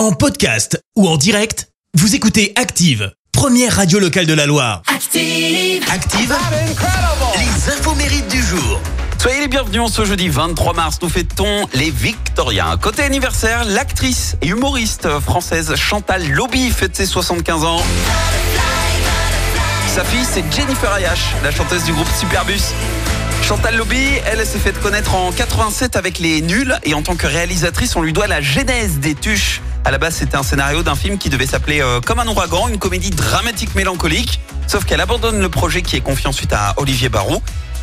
En podcast ou en direct, vous écoutez Active, première radio locale de la Loire. Active. Active, les infos mérites du jour. Soyez les bienvenus en ce jeudi 23 mars. Nous fêtons les Victoriens. Côté anniversaire, l'actrice et humoriste française Chantal Lobby fête ses 75 ans. Sa fille, c'est Jennifer Ayash, la chanteuse du groupe Superbus. Chantal Lobby, elle s'est fait connaître en 87 avec Les Nuls et en tant que réalisatrice, on lui doit la genèse des tuches. À la base, c'était un scénario d'un film qui devait s'appeler euh, Comme un ouragan, une comédie dramatique mélancolique. Sauf qu'elle abandonne le projet qui est confié ensuite à Olivier Barou.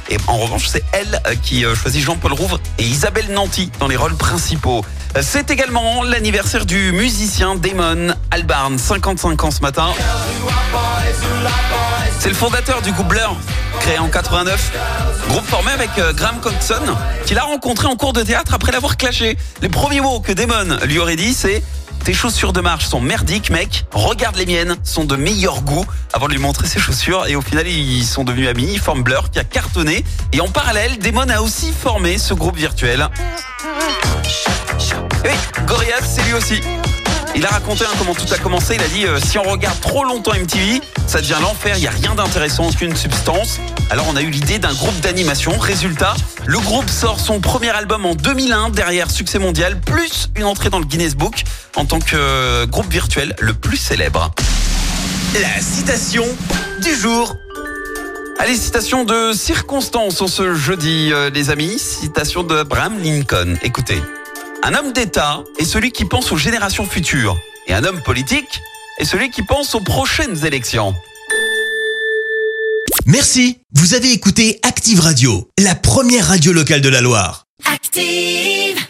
Et en revanche, c'est elle euh, qui euh, choisit Jean-Paul Rouvre et Isabelle Nanty dans les rôles principaux. C'est également l'anniversaire du musicien Damon Albarn, 55 ans ce matin. C'est le fondateur du groupe créé en 89. Groupe formé avec Graham Coxon, qu'il a rencontré en cours de théâtre après l'avoir clashé. Les premiers mots que Damon lui aurait dit, c'est tes chaussures de marche sont merdiques, mec. Regarde les miennes, sont de meilleur goût. Avant de lui montrer ses chaussures, et au final, ils sont devenus amis. Ils forment Blur, qui a cartonné. Et en parallèle, Damon a aussi formé ce groupe virtuel. Et oui, c'est lui aussi. Il a raconté hein, comment tout a commencé. Il a dit euh, si on regarde trop longtemps MTV, ça devient l'enfer. Il n'y a rien d'intéressant, aucune substance. Alors on a eu l'idée d'un groupe d'animation. Résultat, le groupe sort son premier album en 2001 derrière succès mondial, plus une entrée dans le Guinness Book en tant que euh, groupe virtuel le plus célèbre. La citation du jour. Allez, citation de circonstance en ce jeudi, euh, les amis. Citation de Abraham Lincoln. Écoutez. Un homme d'État est celui qui pense aux générations futures. Et un homme politique est celui qui pense aux prochaines élections. Merci, vous avez écouté Active Radio, la première radio locale de la Loire. Active.